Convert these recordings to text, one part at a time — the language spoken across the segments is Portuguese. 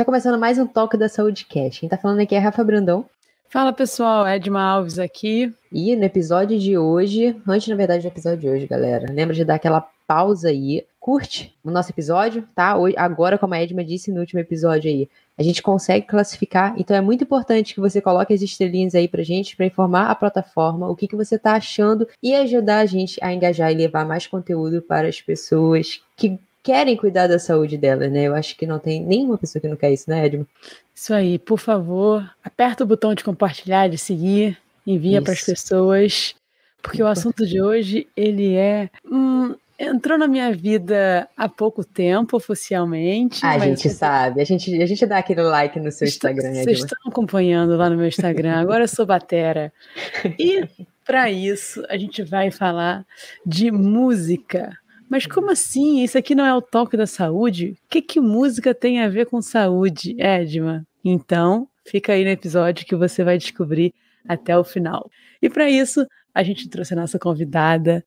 Está começando mais um Toque da Saúde Cash. Quem está falando aqui é Rafa Brandão. Fala pessoal, Edma Alves aqui. E no episódio de hoje, antes na verdade do episódio de hoje, galera, lembra de dar aquela pausa aí, curte o nosso episódio, tá? Hoje, agora, como a Edma disse no último episódio aí, a gente consegue classificar, então é muito importante que você coloque as estrelinhas aí pra gente, para informar a plataforma o que, que você tá achando e ajudar a gente a engajar e levar mais conteúdo para as pessoas que querem cuidar da saúde dela, né? Eu acho que não tem nenhuma pessoa que não quer isso, né, Edmo? Isso aí, por favor, aperta o botão de compartilhar, de seguir, envia para as pessoas, porque o assunto de hoje ele é hum, entrou na minha vida há pouco tempo oficialmente. A gente sabe, a gente a gente dá aquele like no seu Estou, Instagram. Vocês estão acompanhando lá no meu Instagram. Agora eu sou batera e para isso a gente vai falar de música. Mas como assim? Isso aqui não é o toque da saúde? O que, que música tem a ver com saúde, Edma? Então, fica aí no episódio que você vai descobrir até o final. E para isso, a gente trouxe a nossa convidada.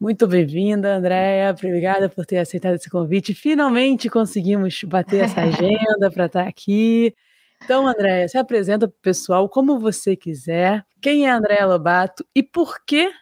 Muito bem-vinda, Andréia. Obrigada por ter aceitado esse convite. Finalmente conseguimos bater essa agenda para estar aqui. Então, Andréia, se apresenta para o pessoal como você quiser. Quem é a Andréia Lobato e por que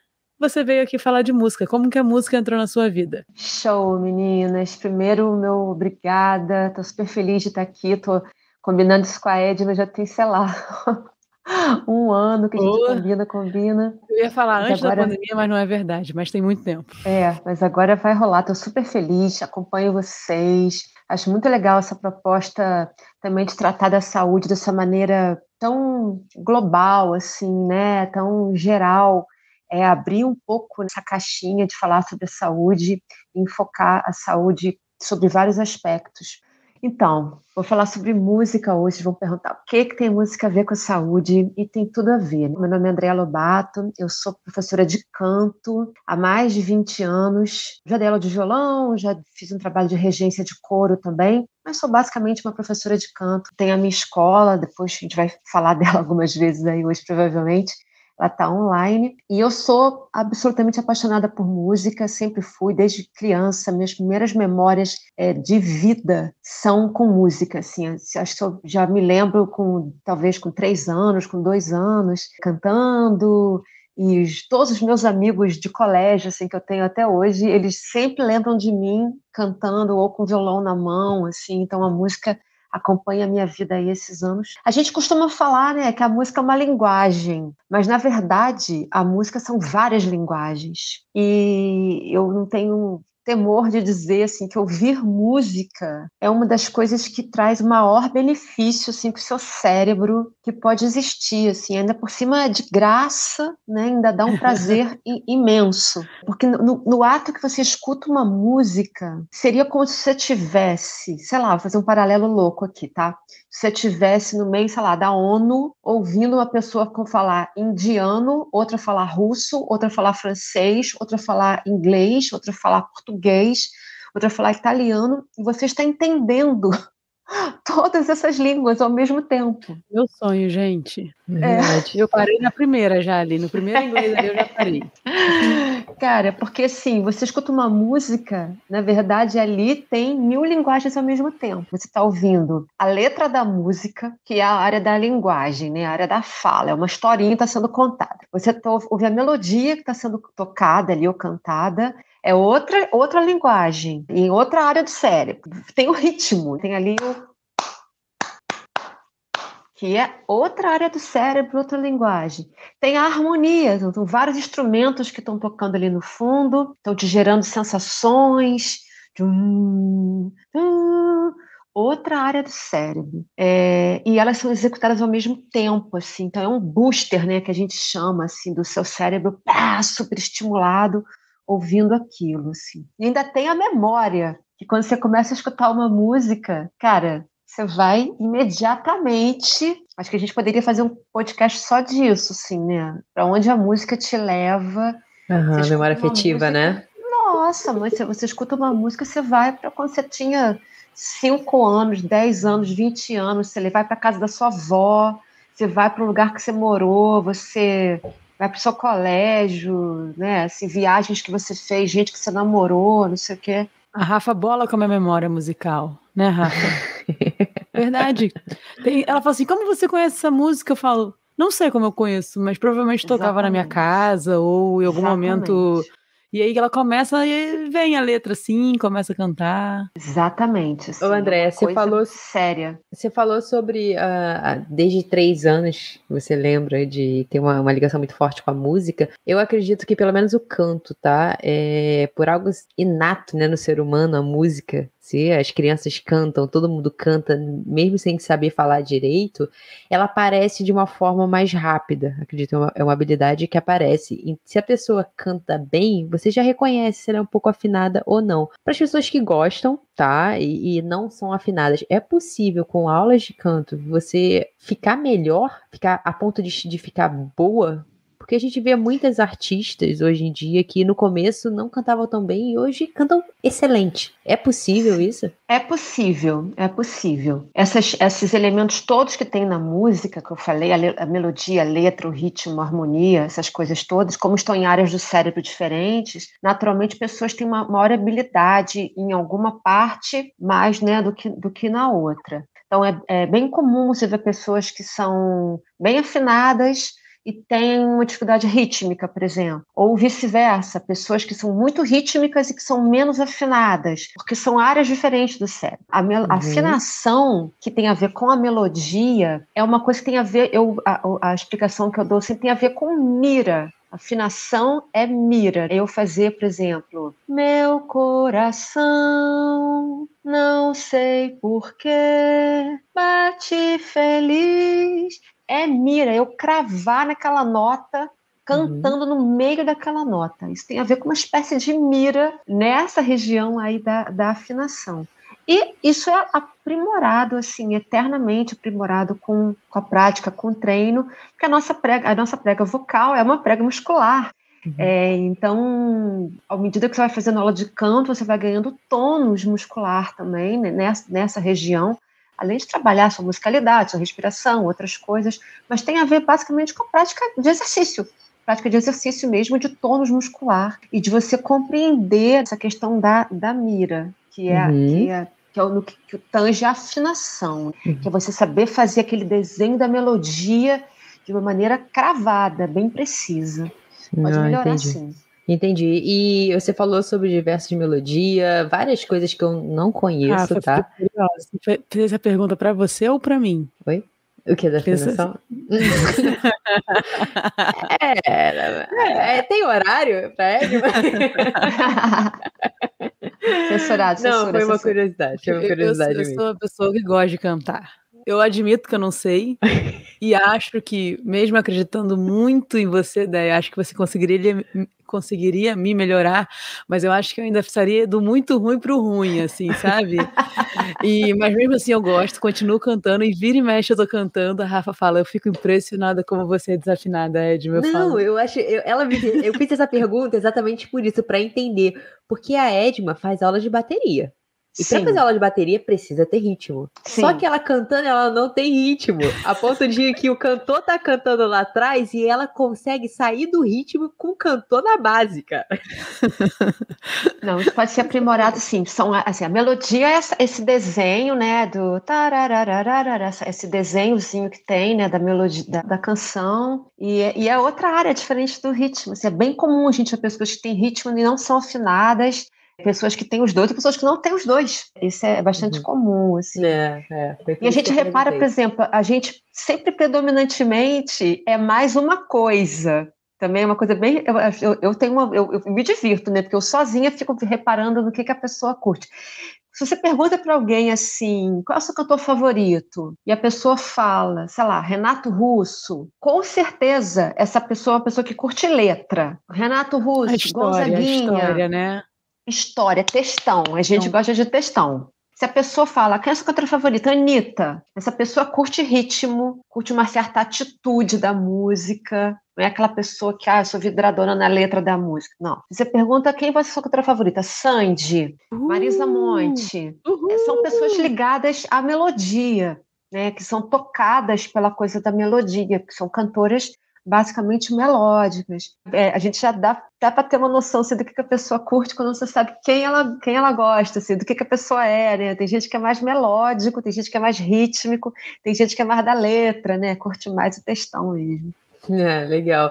você veio aqui falar de música. Como que a música entrou na sua vida? Show, meninas. Primeiro, meu obrigada. Estou super feliz de estar aqui. Estou combinando isso com a Edna, já tem, sei lá, um ano que a gente Boa. combina, combina. Eu ia falar mas antes agora... da pandemia, mas não é verdade, mas tem muito tempo. É, mas agora vai rolar. Estou super feliz, acompanho vocês. Acho muito legal essa proposta também de tratar da saúde dessa maneira tão global, assim, né? Tão geral é abrir um pouco essa caixinha de falar sobre a saúde e enfocar a saúde sobre vários aspectos. Então, vou falar sobre música hoje. Vão perguntar o que, que tem música a ver com a saúde e tem tudo a ver. Meu nome é Andréa Lobato, eu sou professora de canto há mais de 20 anos. Já dei aula de violão, já fiz um trabalho de regência de coro também, mas sou basicamente uma professora de canto. Tenho a minha escola, depois a gente vai falar dela algumas vezes aí hoje, provavelmente ela está online. E eu sou absolutamente apaixonada por música, sempre fui, desde criança. Minhas primeiras memórias é, de vida são com música. Assim, acho que eu já me lembro com talvez com três anos, com dois anos, cantando. E todos os meus amigos de colégio, assim, que eu tenho até hoje, eles sempre lembram de mim cantando ou com violão na mão, assim. Então a música acompanha a minha vida aí esses anos. A gente costuma falar, né, que a música é uma linguagem, mas na verdade a música são várias linguagens. E eu não tenho temor de dizer assim que ouvir música é uma das coisas que traz o maior benefício assim para o seu cérebro que pode existir assim ainda por cima de graça né ainda dá um prazer imenso. Porque no, no, ato que você escuta uma música seria como se você tivesse sei lá vou fazer um paralelo louco aqui tá você tivesse no meio sei lá da ONU ouvindo uma pessoa falar indiano outra falar russo outra falar francês outra falar inglês outra falar português outra falar italiano, e você está entendendo todas essas línguas ao mesmo tempo. Meu sonho, gente. É. Eu parei na primeira já ali, no primeiro inglês ali eu já parei. Cara, porque assim, você escuta uma música, na verdade ali tem mil linguagens ao mesmo tempo. Você está ouvindo a letra da música, que é a área da linguagem, né? a área da fala, é uma historinha que está sendo contada. Você tá, ouve a melodia que está sendo tocada ali ou cantada, é outra, outra linguagem, em outra área do cérebro. Tem o ritmo, tem ali o. Que é outra área do cérebro, outra linguagem. Tem a harmonia, então, são vários instrumentos que estão tocando ali no fundo, estão te gerando sensações. outra área do cérebro. É, e elas são executadas ao mesmo tempo, assim. Então é um booster, né, que a gente chama assim do seu cérebro pá, super estimulado ouvindo aquilo, assim. E ainda tem a memória, que quando você começa a escutar uma música, cara, você vai imediatamente. Acho que a gente poderia fazer um podcast só disso, assim, né? Para onde a música te leva. Uhum, memória afetiva, música, né? Nossa, você, você escuta uma música, você vai para quando você tinha 5 anos, 10 anos, 20 anos, você vai para casa da sua avó, você vai para o lugar que você morou, você vai para o seu colégio, né? Assim, viagens que você fez, gente que você namorou, não sei o quê. A Rafa bola com a minha memória musical, né, Rafa? Verdade. Tem, ela fala assim: como você conhece essa música? Eu falo, não sei como eu conheço, mas provavelmente tocava Exatamente. na minha casa ou em algum Exatamente. momento e aí ela começa e vem a letra assim, começa a cantar. Exatamente. Assim, Ô André, você falou séria. Você falou sobre uh, desde três anos, você lembra de ter uma, uma, ligação muito forte com a música. Eu acredito que pelo menos o canto, tá? É por algo inato, né, no ser humano, a música se as crianças cantam, todo mundo canta, mesmo sem saber falar direito, ela aparece de uma forma mais rápida. Acredito, é uma, é uma habilidade que aparece. E se a pessoa canta bem, você já reconhece se ela é um pouco afinada ou não. Para as pessoas que gostam, tá? E, e, não são afinadas, é possível com aulas de canto você ficar melhor, ficar a ponto de, de ficar boa porque a gente vê muitas artistas hoje em dia que no começo não cantavam tão bem e hoje cantam excelente. É possível isso? É possível, é possível. Essas, esses elementos todos que tem na música, que eu falei, a, a melodia, a letra, o ritmo, a harmonia, essas coisas todas, como estão em áreas do cérebro diferentes, naturalmente pessoas têm uma maior habilidade em alguma parte mais né, do, que, do que na outra. Então é, é bem comum você ver pessoas que são bem afinadas, e tem uma dificuldade rítmica, por exemplo, ou vice-versa, pessoas que são muito rítmicas e que são menos afinadas, porque são áreas diferentes do cérebro. A, uhum. afinação que tem a ver com a melodia é uma coisa que tem a ver, eu, a, a explicação que eu dou sempre tem a ver com mira, Afinação é mira. Eu fazer, por exemplo, meu coração, não sei porquê, bate feliz é mira, eu cravar naquela nota cantando uhum. no meio daquela nota. Isso tem a ver com uma espécie de mira nessa região aí da, da afinação. E isso é aprimorado, assim, eternamente aprimorado com, com a prática, com o treino, porque a nossa prega, a nossa prega vocal é uma prega muscular. Uhum. É, então, à medida que você vai fazendo aula de canto, você vai ganhando tônus muscular também né, nessa, nessa região além de trabalhar sua musicalidade, sua respiração, outras coisas, mas tem a ver basicamente com a prática de exercício. Prática de exercício mesmo, de tônus muscular e de você compreender essa questão da, da mira, que é, uhum. que é que é o que, que tange a afinação, uhum. que é você saber fazer aquele desenho da melodia de uma maneira cravada, bem precisa. Pode melhorar entendi. sim. Entendi. E você falou sobre diversas melodias, várias coisas que eu não conheço, tá? Fiz essa pergunta para você ou para mim? Oi? O que da afinação? é, é, tem horário para ele? censurado, Não, foi uma curiosidade. Foi uma curiosidade eu, eu, eu sou uma pessoa que gosta de cantar. Eu admito que eu não sei e acho que, mesmo acreditando muito em você, daí acho que você conseguiria conseguiria me melhorar, mas eu acho que eu ainda estaria do muito ruim para o ruim, assim, sabe? E, mas mesmo assim eu gosto, continuo cantando e vira e mexe eu tô cantando, a Rafa fala, eu fico impressionada como você é desafinada, Ed, meu Não, eu acho, eu, ela eu fiz essa pergunta exatamente por isso, para entender, porque a Edma faz aula de bateria. E para fazer aula de bateria precisa ter ritmo. Sim. Só que ela cantando, ela não tem ritmo. A ponto de que o cantor tá cantando lá atrás e ela consegue sair do ritmo com o cantor na base, cara. Não, isso pode ser aprimorado, sim. São, assim, a melodia é esse desenho, né, do esse desenhozinho que tem, né, da melodia da, da canção. E, e, é outra área diferente do ritmo. Assim, é bem comum a gente ver pessoas que têm ritmo e não são afinadas pessoas que têm os dois e pessoas que não têm os dois. Isso é bastante uhum. comum, assim. É, é, e a gente repara, por exemplo, a gente sempre predominantemente é mais uma coisa. Também é uma coisa bem. Eu, eu, eu tenho uma, eu, eu, me divirto, né? Porque eu sozinha fico reparando no que, que a pessoa curte. Se você pergunta para alguém assim, qual é o seu cantor favorito? E a pessoa fala, sei lá, Renato Russo, com certeza essa pessoa é uma pessoa que curte letra. Renato Russo, a história, Gonzaguinha. A história, né? História, textão. A gente então. gosta de textão. Se a pessoa fala, quem é a sua cantora favorita? Anitta. Essa pessoa curte ritmo, curte uma certa atitude da música. Não é aquela pessoa que, ah, eu sou vidradona na letra da música. Não. Você pergunta quem vai ser a sua cantora favorita? Sandy, uh, Marisa Monte. Uh, São pessoas ligadas à melodia, né? Que são tocadas pela coisa da melodia, que são cantoras basicamente melódicas. É, a gente já dá, dá para ter uma noção assim, do que, que a pessoa curte quando você sabe quem ela, quem ela gosta, assim, do que, que a pessoa é, né? Tem gente que é mais melódico, tem gente que é mais rítmico, tem gente que é mais da letra, né? Curte mais o textão mesmo. É, legal.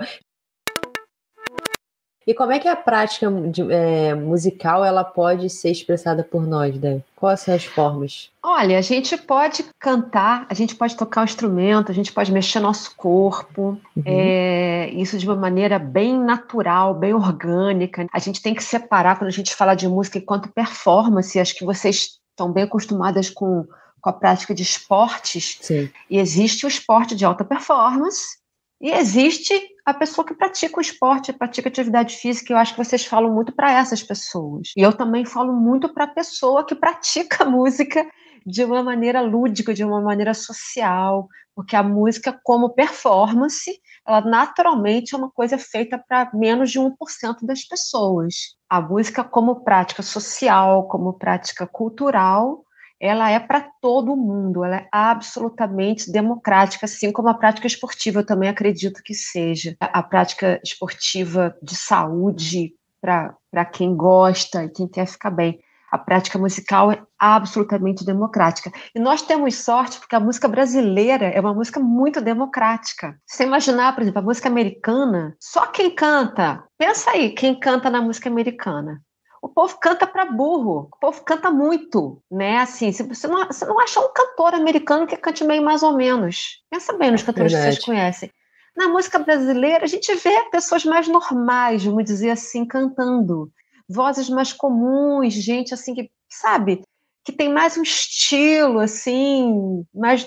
E como é que a prática de, é, musical ela pode ser expressada por nós, Dé? Quais são as formas? Olha, a gente pode cantar, a gente pode tocar um instrumento, a gente pode mexer nosso corpo, uhum. é, isso de uma maneira bem natural, bem orgânica. A gente tem que separar quando a gente fala de música enquanto performance. Acho que vocês estão bem acostumadas com, com a prática de esportes. Sim. E existe o esporte de alta performance e existe a pessoa que pratica o esporte, pratica atividade física, eu acho que vocês falam muito para essas pessoas. E eu também falo muito para a pessoa que pratica música de uma maneira lúdica, de uma maneira social, porque a música, como performance, ela naturalmente é uma coisa feita para menos de 1% das pessoas. A música, como prática social, como prática cultural, ela é para todo mundo, ela é absolutamente democrática, assim como a prática esportiva, eu também acredito que seja. A prática esportiva de saúde para quem gosta e quem quer ficar bem. A prática musical é absolutamente democrática. E nós temos sorte porque a música brasileira é uma música muito democrática. Você imaginar, por exemplo, a música americana, só quem canta, pensa aí, quem canta na música americana o povo canta para burro, o povo canta muito, né? Assim, você não, você não acha um cantor americano que cante meio mais ou menos. Pensa bem nos é cantores Verdade. que vocês conhecem. Na música brasileira, a gente vê pessoas mais normais, vamos dizer assim, cantando. Vozes mais comuns, gente assim que, sabe, que tem mais um estilo, assim, mas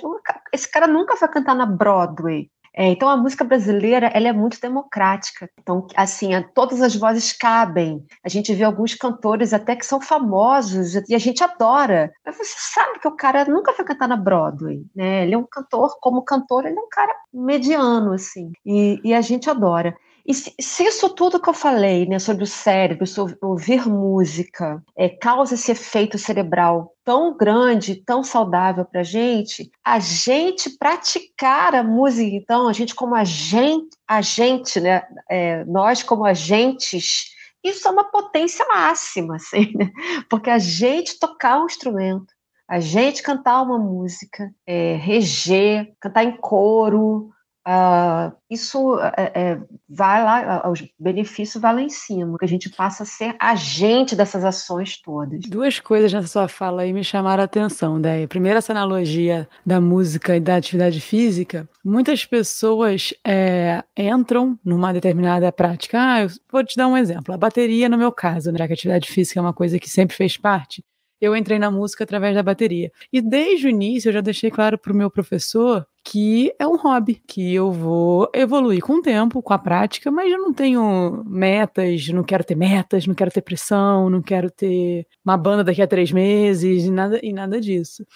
esse cara nunca vai cantar na Broadway, é, então a música brasileira ela é muito democrática. Então assim todas as vozes cabem. A gente vê alguns cantores até que são famosos e a gente adora. Mas você sabe que o cara nunca vai cantar na Broadway, né? Ele é um cantor, como cantor ele é um cara mediano assim. E, e a gente adora. E se, se, isso tudo que eu falei, né, sobre o cérebro, sobre ouvir música, é, causa esse efeito cerebral tão grande, tão saudável para a gente, a gente praticar a música, então, a gente como agente, agente né, é, nós como agentes, isso é uma potência máxima, assim, né? porque a gente tocar um instrumento, a gente cantar uma música, é, reger, cantar em coro, Uh, isso é, é, vai lá, os benefícios vão lá em cima, que a gente passa a ser agente dessas ações todas. Duas coisas nessa sua fala aí me chamaram a atenção, Déia. Primeiro, essa analogia da música e da atividade física. Muitas pessoas é, entram numa determinada prática. Ah, eu vou te dar um exemplo. A bateria, no meu caso, né, que a atividade física é uma coisa que sempre fez parte, eu entrei na música através da bateria. E desde o início eu já deixei claro para o meu professor que é um hobby, que eu vou evoluir com o tempo, com a prática, mas eu não tenho metas, não quero ter metas, não quero ter pressão, não quero ter uma banda daqui a três meses e nada, e nada disso.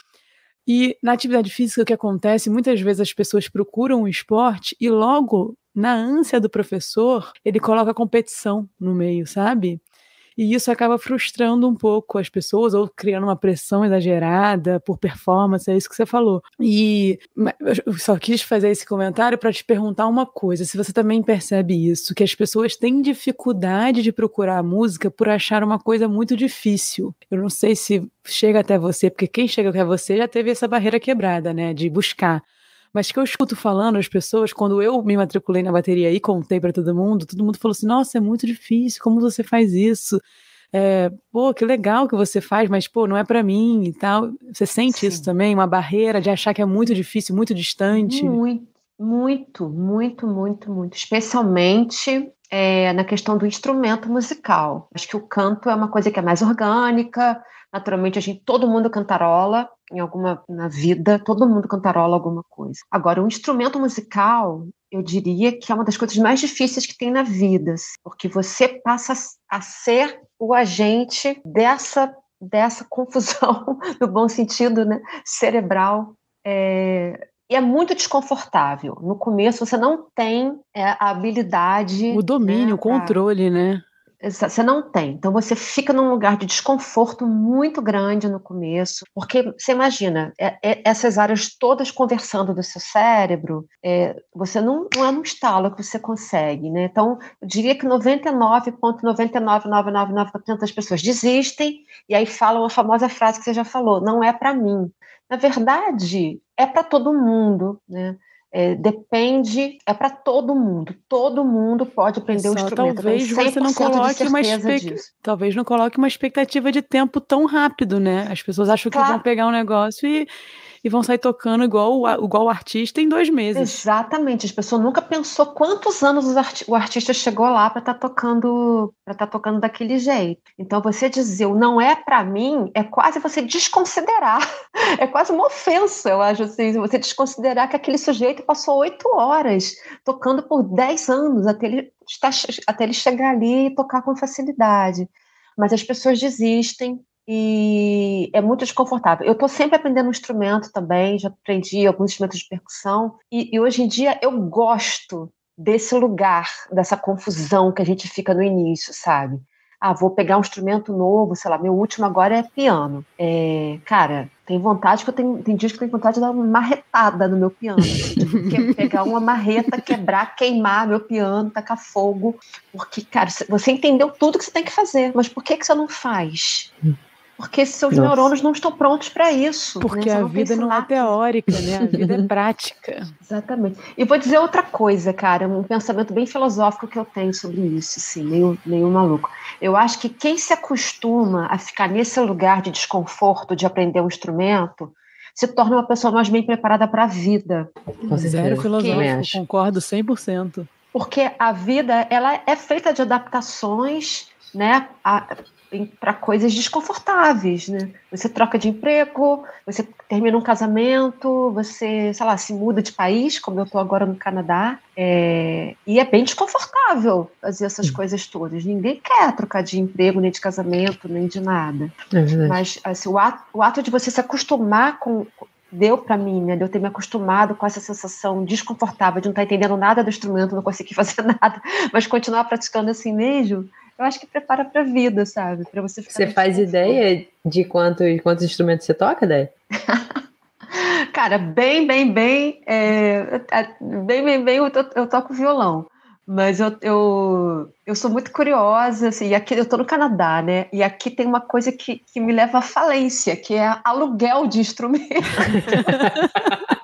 E na atividade física, o que acontece, muitas vezes as pessoas procuram o esporte e logo na ânsia do professor, ele coloca competição no meio, sabe? E isso acaba frustrando um pouco as pessoas ou criando uma pressão exagerada por performance, é isso que você falou. E eu só quis fazer esse comentário para te perguntar uma coisa, se você também percebe isso, que as pessoas têm dificuldade de procurar a música por achar uma coisa muito difícil. Eu não sei se chega até você, porque quem chega até você já teve essa barreira quebrada, né, de buscar mas que eu escuto falando as pessoas, quando eu me matriculei na bateria e contei para todo mundo, todo mundo falou assim: nossa, é muito difícil, como você faz isso? É, pô, que legal que você faz, mas pô, não é para mim e tal. Você sente Sim. isso também? Uma barreira de achar que é muito difícil, muito distante? Muito, muito, muito, muito, muito. Especialmente é, na questão do instrumento musical. Acho que o canto é uma coisa que é mais orgânica, Naturalmente, a gente, todo mundo cantarola em alguma na vida, todo mundo cantarola alguma coisa. Agora, o instrumento musical, eu diria que é uma das coisas mais difíceis que tem na vida, porque você passa a ser o agente dessa dessa confusão, no bom sentido, né, cerebral. É, e é muito desconfortável. No começo, você não tem é, a habilidade. O domínio, né, o controle, né? Você não tem. Então você fica num lugar de desconforto muito grande no começo, porque você imagina, é, é, essas áreas todas conversando do seu cérebro, é, você não, não é no estalo que você consegue, né? Então, eu diria que 99,99999% das pessoas desistem e aí falam a famosa frase que você já falou: não é para mim. Na verdade, é para todo mundo, né? É, depende, é para todo mundo. Todo mundo pode aprender o instrumento. Talvez você não coloque uma talvez não coloque uma expectativa de tempo tão rápido, né? As pessoas acham claro. que vão pegar um negócio e e vão sair tocando igual, igual o artista em dois meses. Exatamente. As pessoas nunca pensou quantos anos o artista chegou lá para estar tá tocando para estar tá tocando daquele jeito. Então você dizer o não é para mim é quase você desconsiderar. É quase uma ofensa, eu acho assim, você desconsiderar que aquele sujeito passou oito horas tocando por dez anos até ele, estar, até ele chegar ali e tocar com facilidade. Mas as pessoas desistem e é muito desconfortável. Eu estou sempre aprendendo um instrumento também, já aprendi alguns instrumentos de percussão, e, e, hoje em dia eu gosto desse lugar, dessa confusão que a gente fica no início, sabe? Ah, vou pegar um instrumento novo, sei lá, meu último agora é piano. É, cara, tem vontade que eu tenho, tem dias que eu tenho vontade de dar uma marretada no meu piano. Assim, pegar uma marreta, quebrar, queimar meu piano, tacar fogo. Porque, cara, você entendeu tudo que você tem que fazer, mas por que, que você não faz? Porque seus Nossa. neurônios não estão prontos para isso. Né? Porque né? a vida não é teórica, né? A vida é prática. Exatamente. E vou dizer outra coisa, cara, um pensamento bem filosófico que eu tenho sobre isso, assim, meio, meio maluco. Eu acho que quem se acostuma a ficar nesse lugar de desconforto de aprender um instrumento se torna uma pessoa mais bem preparada para a vida. Zero filosófico, concordo 100%. Porque a vida, ela é feita de adaptações, né? A, para coisas desconfortáveis, né? Você troca de emprego, você termina um casamento, você, sei lá, se muda de país, como eu estou agora no Canadá, é... e é bem desconfortável fazer essas coisas todas. Ninguém quer trocar de emprego, nem de casamento, nem de nada. É Mas assim, o, ato, o ato de você se acostumar com, deu para mim, né, de eu ter me acostumado com essa sensação desconfortável de não estar tá entendendo nada do instrumento, não conseguir fazer nada, mas continuar praticando assim mesmo, eu acho que prepara para a vida, sabe? Para você Você faz ideia de quantos, quantos instrumentos você toca, Dé? Cara, bem, bem, bem, é, é, bem, bem, bem, eu, eu toco violão. Mas eu, eu, eu sou muito curiosa, assim, e aqui eu tô no Canadá, né? E aqui tem uma coisa que, que me leva à falência, que é aluguel de instrumentos.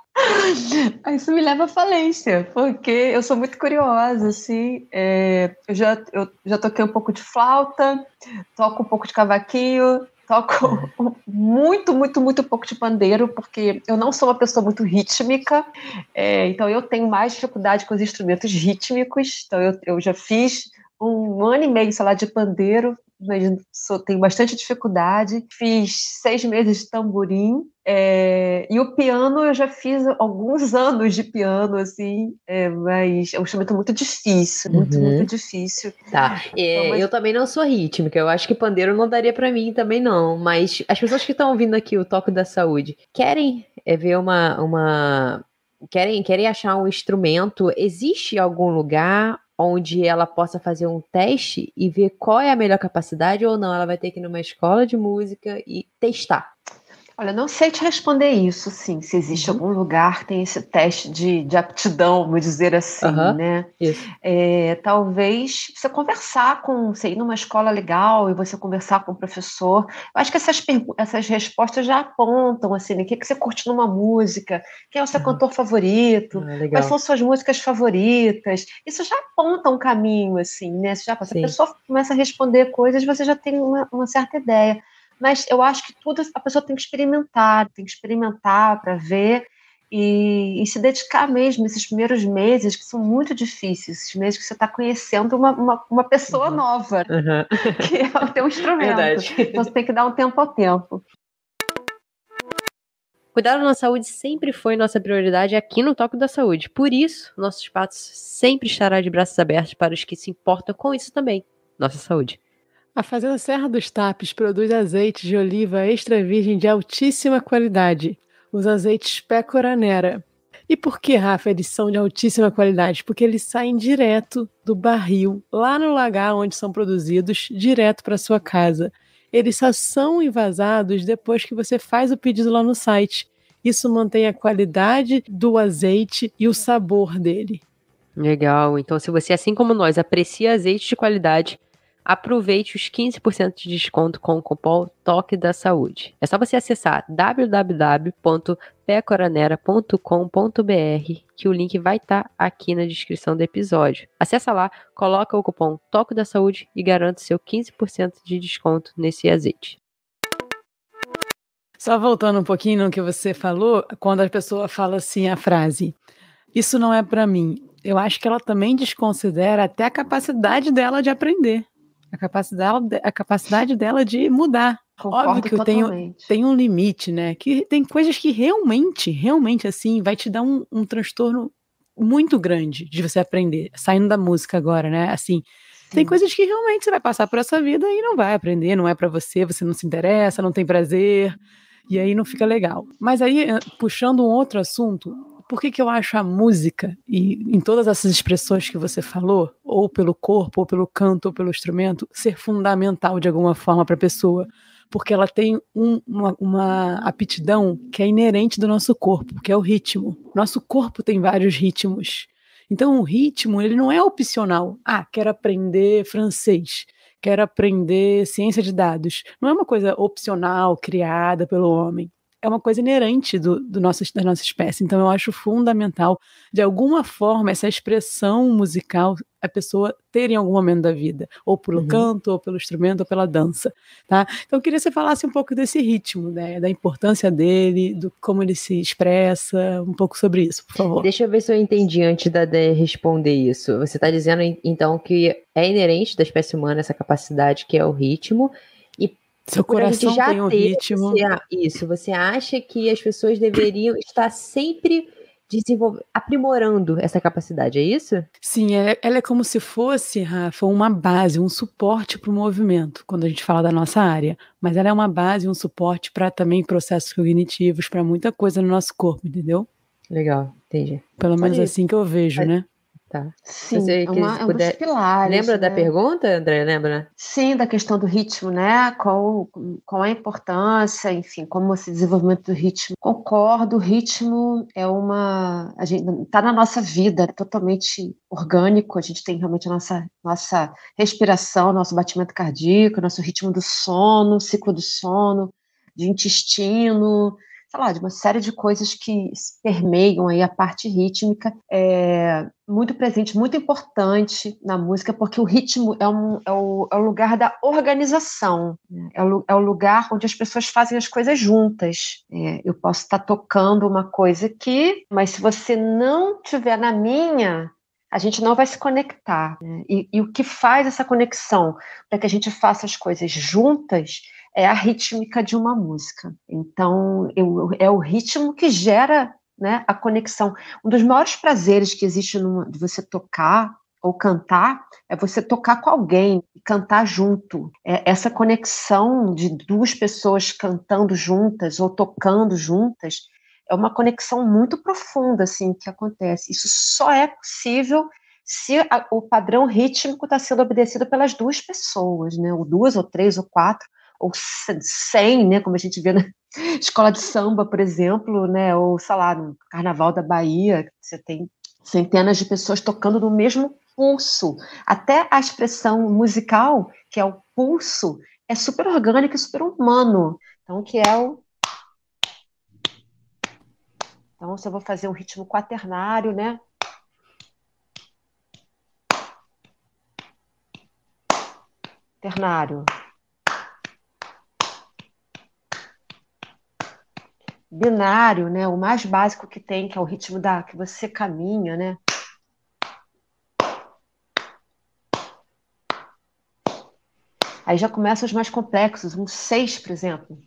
Isso me leva à falência, porque eu sou muito curiosa, assim. É, eu, já, eu já toquei um pouco de flauta, toco um pouco de cavaquinho, toco muito, muito, muito pouco de pandeiro, porque eu não sou uma pessoa muito rítmica, é, então eu tenho mais dificuldade com os instrumentos rítmicos, então eu, eu já fiz um ano e meio, sei lá, de pandeiro, mas sou, tenho bastante dificuldade. Fiz seis meses de tamborim. É, e o piano eu já fiz alguns anos de piano, assim, é, mas é um instrumento muito difícil, muito, uhum. muito difícil. Tá. É, então, mas... Eu também não sou rítmica, eu acho que pandeiro não daria para mim também, não. Mas as pessoas que estão ouvindo aqui o Toque da Saúde querem é, ver uma. uma... Querem, querem achar um instrumento? Existe algum lugar onde ela possa fazer um teste e ver qual é a melhor capacidade ou não. Ela vai ter que ir numa escola de música e testar. Olha, não sei te responder isso, sim. Se existe uhum. algum lugar que tem esse teste de, de aptidão, vamos dizer assim, uhum. né? Isso. É, talvez você conversar com, você ir numa escola legal e você conversar com o professor. Eu acho que essas, essas respostas já apontam, assim, né? o que, que você curte numa música, quem é o seu uhum. cantor favorito, ah, quais são suas músicas favoritas. Isso já aponta um caminho, assim, né? Já, se a pessoa começa a responder coisas, você já tem uma, uma certa ideia. Mas eu acho que tudo a pessoa tem que experimentar, tem que experimentar para ver e, e, se dedicar mesmo esses primeiros meses que são muito difíceis, esses meses que você está conhecendo uma, uma, uma pessoa uhum. nova, uhum. que é o teu instrumento. Verdade. Então você tem que dar um tempo ao tempo. Cuidar da nossa saúde sempre foi nossa prioridade aqui no Toque da Saúde. Por isso, nosso espaço sempre estará de braços abertos para os que se importam com isso também, nossa saúde. A Fazenda Serra dos Tapes produz azeite de oliva extra virgem de altíssima qualidade, os azeites Pecoranera. E por que, Rafa, eles são de altíssima qualidade? Porque eles saem direto do barril, lá no lagar onde são produzidos, direto para sua casa. Eles só são envasados depois que você faz o pedido lá no site. Isso mantém a qualidade do azeite e o sabor dele. Legal. Então, se você, assim como nós, aprecia azeite de qualidade, aproveite os 15% de desconto com o cupom Toque da Saúde. É só você acessar www.pecoranera.com.br que o link vai estar tá aqui na descrição do episódio. Acesse lá, coloca o cupom Toque da Saúde e garante seu 15% de desconto nesse azeite. Só voltando um pouquinho no que você falou, quando a pessoa fala assim a frase, isso não é para mim. Eu acho que ela também desconsidera até a capacidade dela de aprender a capacidade, a capacidade dela de mudar. Concordo Óbvio que eu tenho, tenho um limite, né? Que tem coisas que realmente, realmente, assim, vai te dar um, um transtorno muito grande de você aprender. Saindo da música agora, né? Assim, Sim. tem coisas que realmente você vai passar por essa vida e não vai aprender, não é para você, você não se interessa, não tem prazer, e aí não fica legal. Mas aí, eh, puxando um outro assunto, por que, que eu acho a música, e em todas essas expressões que você falou, ou pelo corpo, ou pelo canto, ou pelo instrumento, ser fundamental de alguma forma para a pessoa? Porque ela tem um, uma, uma aptidão que é inerente do nosso corpo, que é o ritmo. Nosso corpo tem vários ritmos. Então, o ritmo, ele não é opcional. Ah, quero aprender francês quero aprender ciência de dados. Não é uma coisa opcional, criada pelo homem é uma coisa inerente do, do nosso, da nossa espécie. Então, eu acho fundamental, de alguma forma, essa expressão musical a pessoa ter em algum momento da vida, ou pelo uhum. canto, ou pelo instrumento, ou pela dança, tá? Então, eu queria que você falasse um pouco desse ritmo, né? Da importância dele, do como ele se expressa, um pouco sobre isso, por favor. Deixa eu ver se eu entendi antes da de responder isso. Você está dizendo, então, que é inerente da espécie humana essa capacidade que é o ritmo, seu coração já tem um ritmo. Você, isso, você acha que as pessoas deveriam estar sempre aprimorando essa capacidade, é isso? Sim, ela, é, ela é como se fosse, Rafa, uma base, um suporte para o movimento, quando a gente fala da nossa área. Mas ela é uma base, um suporte para também processos cognitivos, para muita coisa no nosso corpo, entendeu? Legal, entendi. Pelo menos assim que eu vejo, né? Tá. Sim, você, é, uma, é puder... um dos pilares. Lembra né? da pergunta, André? Lembra? Sim, da questão do ritmo, né? Qual, qual a importância, enfim, como esse desenvolvimento do ritmo. Concordo, o ritmo é uma. A gente está na nossa vida, é totalmente orgânico, a gente tem realmente a nossa, nossa respiração, nosso batimento cardíaco, nosso ritmo do sono, ciclo do sono, de intestino, lá, de uma série de coisas que permeiam aí a parte rítmica, é muito presente, muito importante na música, porque o ritmo é, um, é, o, é o lugar da organização, né? é, o, é o lugar onde as pessoas fazem as coisas juntas. É, eu posso estar tocando uma coisa aqui, mas se você não estiver na minha, a gente não vai se conectar. Né? E, e, o que faz essa conexão para que a gente faça as coisas juntas é a rítmica de uma música. Então, eu, é o ritmo que gera né, a conexão. Um dos maiores prazeres que existe numa, de você tocar ou cantar é você tocar com alguém e cantar junto. É essa conexão de duas pessoas cantando juntas ou tocando juntas é uma conexão muito profunda assim que acontece. Isso só é possível se a, o padrão rítmico está sendo obedecido pelas duas pessoas, né? Ou duas, ou três, ou quatro ou 100, né, como a gente vê na escola de samba, por exemplo, né, ou, sei lá, no Carnaval da Bahia, você tem centenas de pessoas tocando no mesmo pulso. Até a expressão musical, que é o pulso, é super orgânico e super humano. Então, que é o Então, se eu vou fazer um ritmo quaternário, né? Ternário. Binário, né? O mais básico que tem, que é o ritmo da que você caminha, né? Aí já começam os mais complexos, um seis, por exemplo.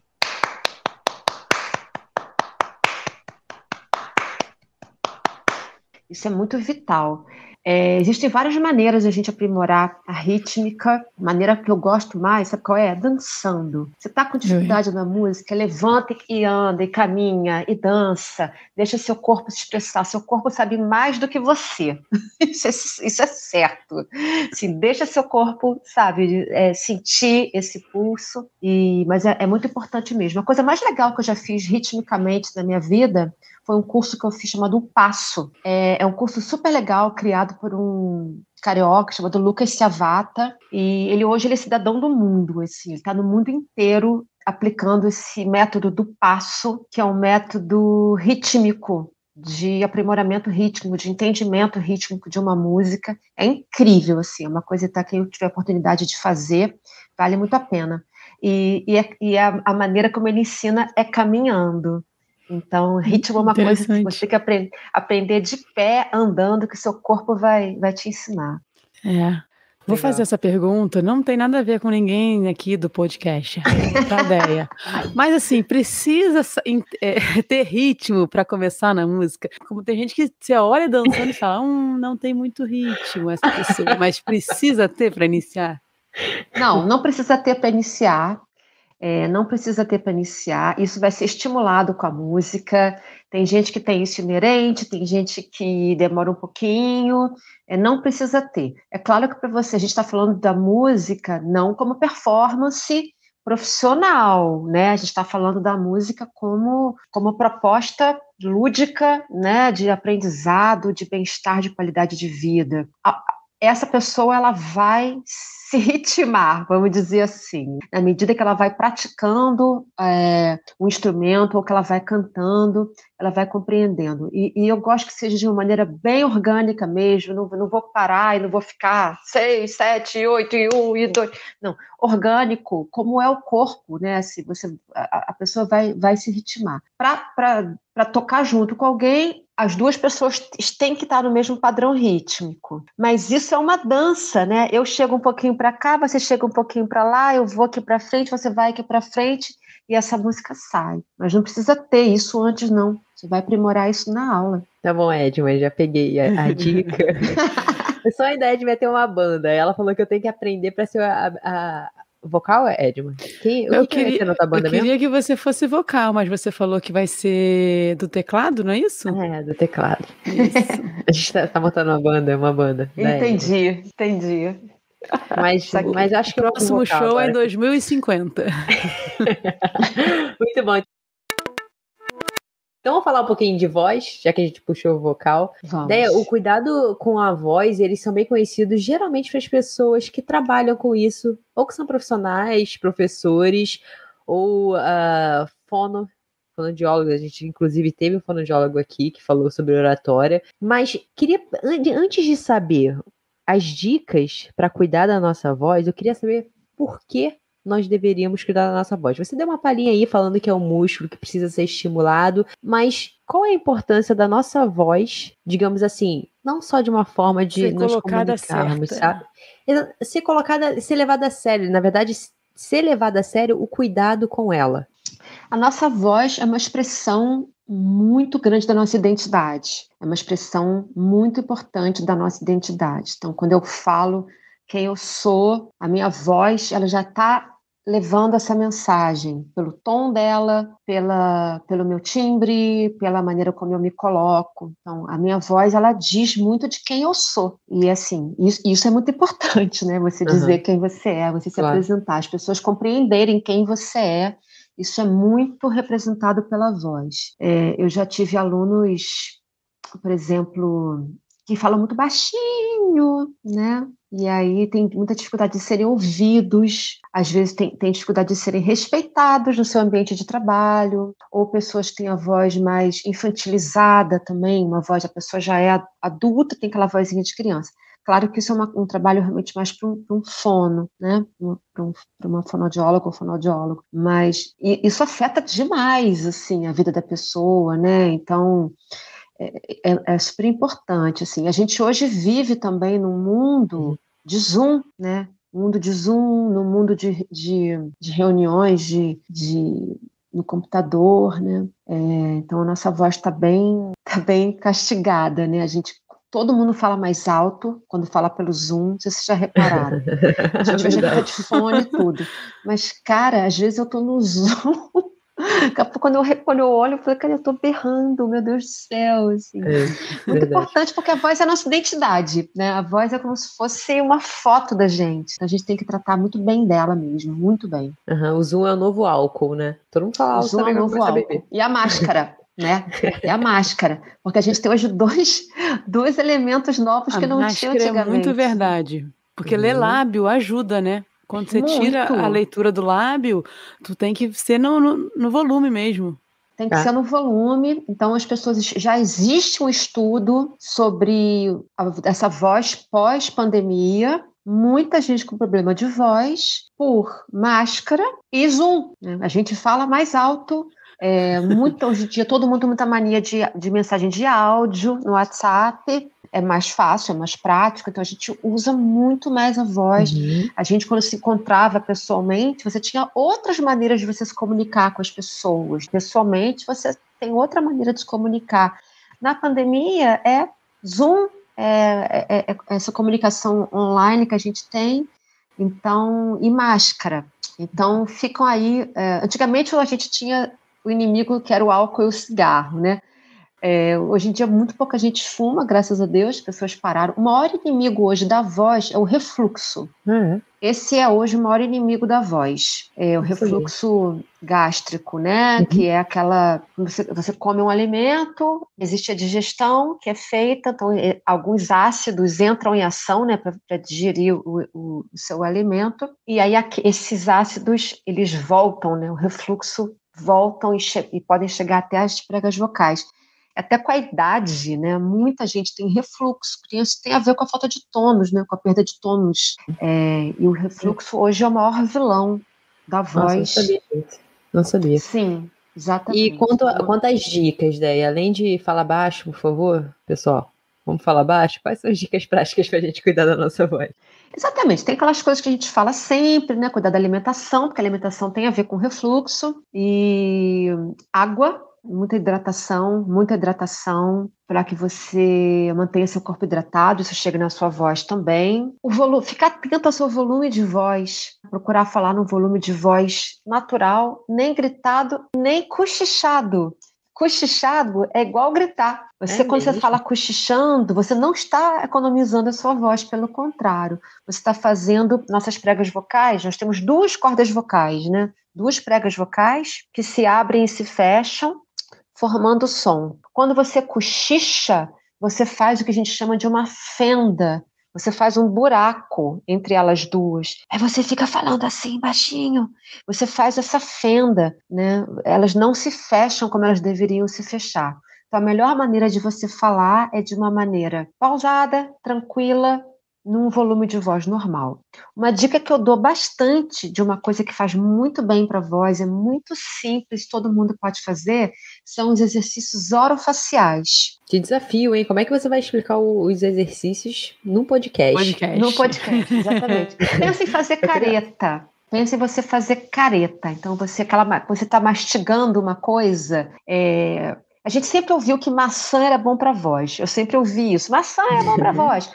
Isso é muito vital. É, existem várias maneiras de a gente aprimorar a rítmica. A maneira que eu gosto mais, sabe qual é? Dançando. Você está com dificuldade na música, levanta e anda, e caminha, e dança. Deixa seu corpo se expressar. Seu corpo sabe mais do que você. isso, é, isso é certo. Assim, deixa seu corpo, sabe, é, sentir esse pulso. E, mas é, é muito importante mesmo. A coisa mais legal que eu já fiz ritmicamente na minha vida foi um curso que eu fiz chamado O Passo. É, é um curso super legal, criado por um carioca chamado Lucas Ciavata, e ele hoje ele é cidadão do mundo, assim, ele está no mundo inteiro aplicando esse método do passo, que é um método rítmico de aprimoramento rítmico, de entendimento rítmico de uma música. É incrível, assim, é uma coisa que quem tiver a oportunidade de fazer, vale muito a pena. E, e, é, e a, a, maneira como ele ensina é caminhando. Então, ritmo é uma coisa que você tem que aprender, aprender de pé, andando, que seu corpo vai, vai te ensinar. É. Vou Legal. fazer essa pergunta, não tem nada a ver com ninguém aqui do podcast, ideia. Mas assim, precisa é, ter ritmo para começar na música. Como tem gente que você olha dançando e fala, hum, não tem muito ritmo essa pessoa, mas precisa ter para iniciar. Não, não precisa ter para iniciar. É, não precisa ter para iniciar, isso vai ser estimulado com a música. Tem gente que tem isso inerente, tem gente que demora um pouquinho, é, não precisa ter. É claro que para você, a gente está falando da música não como performance profissional, né? A gente está falando da música como, como proposta lúdica, né? De aprendizado, de bem-estar, de qualidade de vida. Essa pessoa ela vai se ritmar, vamos dizer assim, na medida que ela vai praticando é, um instrumento ou que ela vai cantando, ela vai compreendendo. E, e, eu gosto que seja de uma maneira bem orgânica mesmo, não, não vou parar e não vou ficar seis, sete, oito e um e dois. Não, orgânico, como é o corpo, né? Se você, a, a pessoa vai, vai se ritmar. Para tocar junto com alguém, as duas pessoas têm que estar no mesmo padrão rítmico. Mas isso é uma dança, né? Eu chego um pouquinho para cá, você chega um pouquinho para lá, eu vou aqui para frente, você vai aqui para frente e essa música sai. Mas não precisa ter isso antes, não. Você vai aprimorar isso na aula. Tá bom, Ed, mas já peguei a, a dica. Só a ideia de ter uma banda. Ela falou que eu tenho que aprender para ser a, a, Vocal, Edmund? Quem, eu que queria, eu queria mesmo? que você fosse vocal, mas você falou que vai ser do teclado, não é isso? É, do teclado. Isso. a gente tá, tá montando uma banda, uma banda. Entendi, entendi. Mas, mas acho que o próximo show é em 2050. Muito bom. Então vamos falar um pouquinho de voz, já que a gente puxou o vocal. Né, o cuidado com a voz, eles são bem conhecidos geralmente para as pessoas que trabalham com isso, ou que são profissionais, professores, ou uh, fono, fonoaudiólogos. A gente, inclusive, teve um fonoaudiólogo aqui que falou sobre oratória. Mas queria, antes de saber as dicas para cuidar da nossa voz, eu queria saber por que nós deveríamos cuidar da nossa voz. Você deu uma palhinha aí falando que é um músculo que precisa ser estimulado, mas qual é a importância da nossa voz, digamos assim, não só de uma forma de ser nos comunicarmos, sabe? Ser colocada, ser levada a sério, na verdade, ser levada a sério o cuidado com ela. A nossa voz é uma expressão muito grande da nossa identidade. É uma expressão muito importante da nossa identidade. Então, quando eu falo quem eu sou, a minha voz, ela já está levando essa mensagem pelo tom dela, pela, pelo meu timbre, pela maneira como eu me coloco. Então, a minha voz, ela diz muito de quem eu sou. E, assim, isso, isso é muito importante, né? Você dizer uhum. quem você é, você se claro. apresentar, as pessoas compreenderem quem você é. Isso é muito representado pela voz. É, eu já tive alunos, por exemplo, que falam muito baixinho, né? E aí tem muita dificuldade de serem ouvidos, às vezes tem, tem dificuldade de serem respeitados no seu ambiente de trabalho, ou pessoas que têm a voz mais infantilizada também, uma voz, a pessoa já é adulta, tem aquela vozinha de criança. Claro que isso é uma, um trabalho realmente mais para um, um, fono, né? Para um, uma fonoaudióloga ou fonoaudiólogo. Mas isso afeta demais, assim, a vida da pessoa, né? Então, é, é, é, super importante. Assim. A gente hoje vive também num mundo de Zoom, né? Mundo de Zoom, no mundo de, de, de reuniões, de, de, no computador, né? É, então a nossa voz está bem, tá bem castigada, né? A gente todo mundo fala mais alto quando fala pelo Zoom, se vocês já repararam. A gente vai fica de fone e tudo. Mas, cara, às vezes eu tô no Zoom. Quando eu, quando eu olho, eu falo, cara, eu tô berrando, meu Deus do céu. Assim. É, Muito verdade. importante, porque a voz é a nossa identidade, né? A voz é como se fosse uma foto da gente. A gente tem que tratar muito bem dela mesmo, muito bem. Uhum, o Zoom é o novo álcool, né? Todo mundo fala o Zoom é o novo álcool. E a máscara né? É a máscara, porque a gente tem hoje dois, dois elementos novos a que não tinha antigamente. É muito verdade, porque uhum. ler lábio ajuda, né? Quando você muito. tira a leitura do lábio, tu tem que ser no, no, no volume mesmo. Tem que é. ser no volume. Então, as pessoas. Já existe um estudo sobre a, essa voz pós-pandemia. Muita gente com problema de voz por máscara e Zoom. Né? A gente fala mais alto, é, muito, hoje em dia, todo mundo tem muita mania de, de mensagem de áudio no WhatsApp. É mais fácil, é mais prático, então a gente usa muito mais a voz. Uhum. A gente, quando se encontrava pessoalmente, você tinha outras maneiras de você se comunicar com as pessoas. Pessoalmente, você tem outra maneira de se comunicar. Na pandemia, é Zoom, é, é, é, é essa comunicação online que a gente tem, então, e máscara. Então, ficam aí. É, antigamente, a gente tinha o inimigo que era o álcool e o cigarro, né? É, hoje em dia, muito pouca gente fuma, graças a Deus, as pessoas pararam. O maior inimigo hoje da voz é o refluxo. Uhum. Esse é hoje o maior inimigo da voz. É o refluxo gástrico, né? Uhum. Que é aquela. Você, você come um alimento, existe a digestão que é feita, então é, alguns ácidos entram em ação, né, para digerir o, o, o, seu alimento, e aí esses ácidos eles voltam, né? O refluxo voltam e, e podem chegar até as pregas vocais. Até com a idade, né? Muita gente tem refluxo, isso tem a ver com a falta de tônus, né? Com a perda de tônus. É, e o refluxo hoje é o maior vilão da voz. Nossa, não sabia. Não sabia. Sim, exatamente. E quanto, quanto às dicas, daí, além de falar baixo, por favor, pessoal, vamos falar baixo? Quais são as dicas práticas para a gente cuidar da nossa voz? Exatamente, tem aquelas coisas que a gente fala sempre, né? Cuidar da alimentação, porque a alimentação tem a ver com refluxo e água, muita hidratação, muita hidratação para que você mantenha seu corpo hidratado, isso chega na sua voz também. O volume, ficar atento ao seu volume de voz, procurar falar num volume de voz natural, nem gritado, nem cochichado. Cochichado é igual gritar. Você, é quando mesmo? você fala cochichando, você não está economizando a sua voz, pelo contrário. Você está fazendo nossas pregas vocais. Nós temos duas cordas vocais, né? Duas pregas vocais que se abrem e se fecham, formando som. Quando você cochicha, você faz o que a gente chama de uma fenda você faz um buraco entre elas duas. Aí você fica falando assim, baixinho. Você faz essa fenda, né? Elas não se fecham como elas deveriam se fechar. Então, a melhor maneira de você falar é de uma maneira pausada, tranquila, num volume de voz normal. Uma dica que eu dou bastante de uma coisa que faz muito bem para a voz, é muito simples, todo mundo pode fazer, são os exercícios orofaciais. Que desafio, hein? Como é que você vai explicar os exercícios num podcast? podcast. No podcast, exatamente. Pensa em fazer careta. Pensa em você fazer careta. Então, você aquela, você está mastigando uma coisa, é, a gente sempre ouviu que maçã era bom para voz. Eu sempre ouvi isso. Maçã é bom para voz.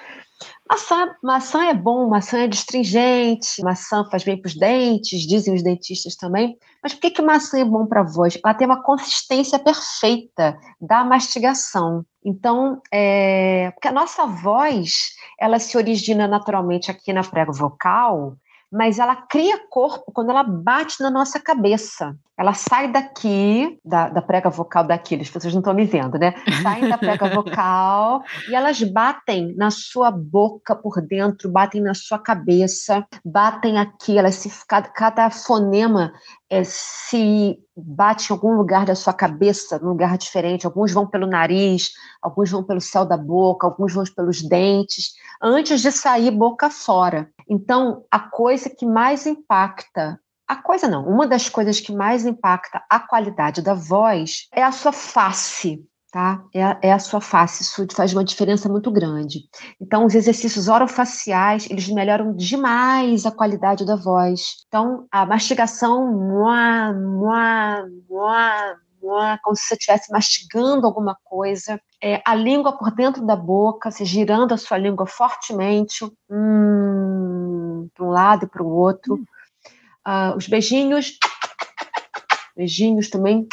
Maçã, maçã é bom, maçã é distringente, maçã faz bem para os dentes, dizem os dentistas também. Mas por que, que maçã é bom para a voz? Ela tem uma consistência perfeita da mastigação. Então, é, porque a nossa voz, ela se origina naturalmente aqui na prego vocal, mas ela cria corpo quando ela bate na nossa cabeça. Ela sai daqui, da, da prega vocal daqui, as pessoas não estão me vendo, né? Saem da prega vocal e elas batem na sua boca por dentro, batem na sua cabeça, batem aqui, elas se, cada, cada fonema é, se bate em algum lugar da sua cabeça, num lugar diferente. Alguns vão pelo nariz, alguns vão pelo céu da boca, alguns vão pelos dentes, antes de sair boca fora. Então, a coisa que mais impacta a coisa não, uma das coisas que mais impacta a qualidade da voz é a sua face, tá? É a, é a, sua face, isso faz uma diferença muito grande. Então, os exercícios orofaciais, eles melhoram demais a qualidade da voz. Então, a mastigação, muá, muá, muá, como se você estivesse mastigando alguma coisa. É, a língua por dentro da boca, se girando a sua língua fortemente, hum, para um lado e para o outro. Uh, os beijinhos, beijinhos também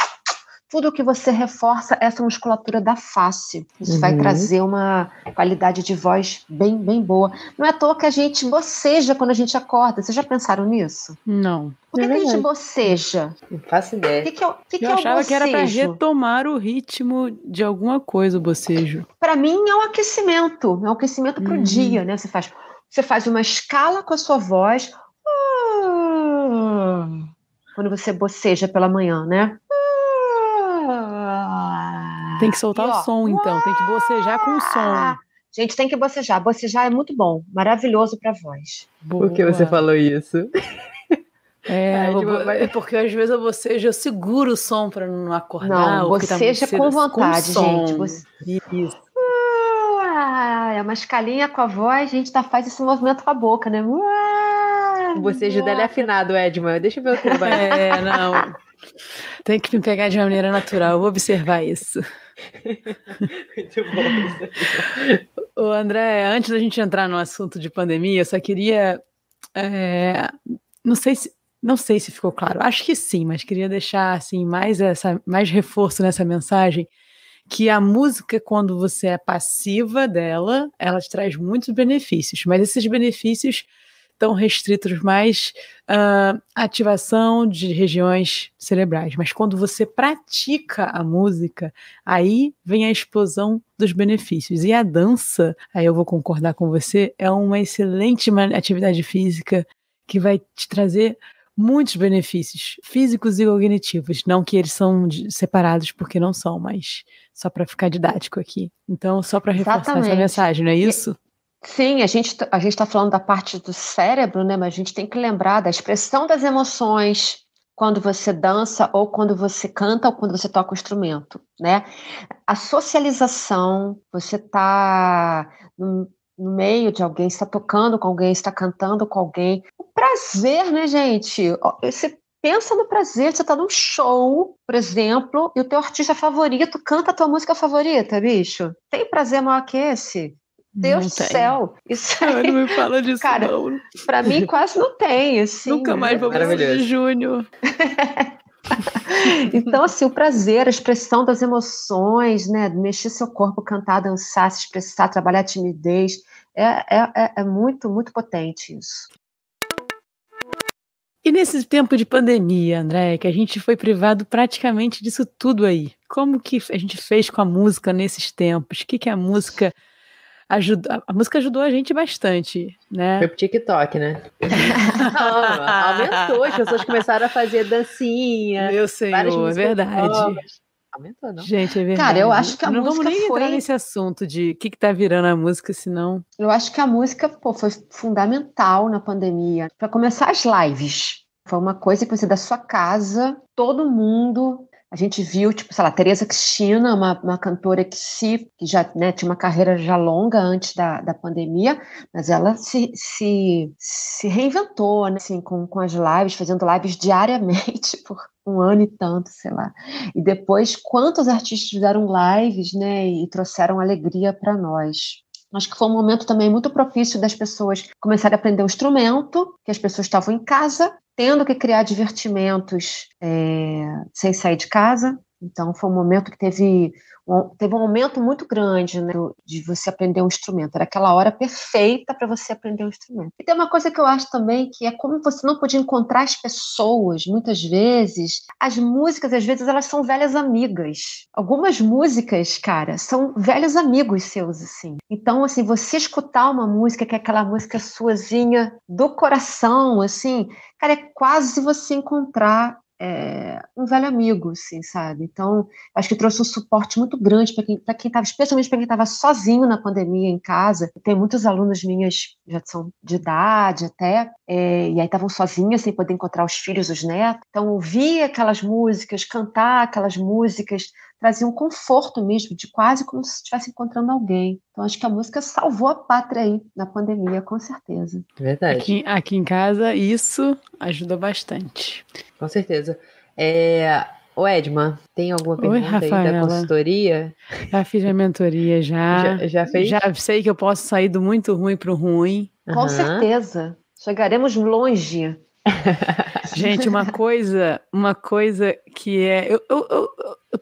tudo que você reforça essa musculatura da face. Isso uhum. vai trazer uma qualidade de voz bem, bem boa. Não é à toa que a gente boceja quando a gente acorda. Vocês já pensaram nisso? Não. Por que, é que a gente boceja? Não faço ideia. O que, que, é, que, que Eu é achava que era para retomar o ritmo de alguma coisa, o bocejo. Para mim é um aquecimento. É um aquecimento para o uhum. dia, né? Você faz, você faz uma escala com a sua voz. Ah, quando você boceja pela manhã, né? Tem que soltar e, ó, o som, então. Tem que bocejar com o som. Gente, tem que bocejar. Bocejar é muito bom. Maravilhoso para voz. Boa. Por que você falou isso? É, é porque às vezes eu bocejo, eu seguro o som para não acordar. Não, tá boceja tá com vontade, com gente. Você... Isso. Ah, é uma escalinha com a voz, a gente tá, faz esse movimento com a boca, né? O bocejo dela é afinado, Edma. Deixa eu ver o que vai. É, não. Tem que me pegar de uma maneira natural, eu vou observar isso. Muito bom. O André, antes da gente entrar no assunto de pandemia, eu só queria. É, não sei se. Não sei se ficou claro. Acho que sim, mas queria deixar assim mais essa mais reforço nessa mensagem que a música quando você é passiva dela, ela te traz muitos benefícios, mas esses benefícios estão restritos mais uh, ativação de regiões cerebrais. Mas quando você pratica a música, aí vem a explosão dos benefícios. E a dança, aí eu vou concordar com você, é uma excelente atividade física que vai te trazer muitos benefícios físicos e cognitivos. Não que eles são separados, porque não são, mas só para ficar didático aqui. Então, só para reforçar Exatamente. essa mensagem, não é isso? Sim, a gente a gente está falando da parte do cérebro, né? Mas a gente tem que lembrar da expressão das emoções quando você dança ou quando você canta ou quando você toca o instrumento, né? A socialização, você está no, meio de alguém, está tocando com alguém, está cantando com alguém. O prazer, né, gente? Você pensa no prazer, você está num show, por exemplo, e o teu artista favorito canta a tua música favorita, bicho. Tem prazer maior que esse? Deus do céu. Isso aí, não me fala disso, cara, não. Pra mim, quase não tem, assim. Nunca mais vou de Júnior. então, assim, o prazer, a expressão das emoções, né? Mexer seu corpo, cantar, dançar, se expressar, trabalhar a timidez. É, é, é, é muito, muito potente isso. E nesse tempo de pandemia, André, que a gente foi privado praticamente disso tudo aí, como que a gente fez com a música nesses tempos? O que, que a música ajuda, a música ajudou a gente bastante, né? Foi pro TikTok, né? Não, aumentou, as pessoas começaram a fazer dancinha. Meu senhor, é verdade. Aumentou, não? Gente, é verdade. Cara, eu acho que a não música vamos nem foi... entrar nesse assunto de o que, que tá virando a música, senão... Eu acho que a música pô, foi fundamental na pandemia. Para começar as lives. Foi uma coisa que você, da sua casa, todo mundo a gente viu, tipo, sei lá, Teresa Cristina, uma, uma cantora que se, que já né, tinha uma carreira já longa antes da, da pandemia, mas ela se, se, se reinventou, né, assim, com, com as lives, fazendo lives diariamente por um ano e tanto, sei lá. E depois, quantos artistas fizeram lives, né, e trouxeram alegria para nós. Acho que foi um momento também muito propício das pessoas começarem a aprender o instrumento, que as pessoas estavam em casa, tendo que criar divertimentos é, sem sair de casa. Então, foi um momento que teve teve um aumento muito grande né, de você aprender um instrumento. Era aquela hora perfeita para você aprender um instrumento. E tem uma coisa que eu acho também que é como você não podia encontrar as pessoas, muitas vezes. As músicas, às vezes, elas são velhas amigas. Algumas músicas, cara, são velhos amigos seus, assim. Então, assim, você escutar uma música que é aquela música suazinha do coração, assim, cara, é quase você encontrar é, um velho amigo, assim, sabe? Então, acho que trouxe um suporte muito grande para quem estava, especialmente para quem estava sozinho na pandemia em casa. Tem muitos alunos minhas já são de idade até, é, e aí estavam sozinhas sem poder encontrar os filhos, os netos. Então, ouvir aquelas músicas, cantar aquelas músicas, trazia um conforto mesmo, de quase como se estivesse encontrando alguém. Então, acho que a música salvou a pátria aí na pandemia, com certeza. Verdade. Aqui, aqui em casa, isso ajuda bastante. Com certeza. É, Ô, Edma, tem alguma pergunta Oi, aí da consultoria? Já fiz a mentoria, já. Já, já fez? Já sei que eu posso sair do muito ruim para o ruim. Com uhum. certeza. Chegaremos longe. Gente, uma coisa, uma coisa que é. Eu, eu, eu,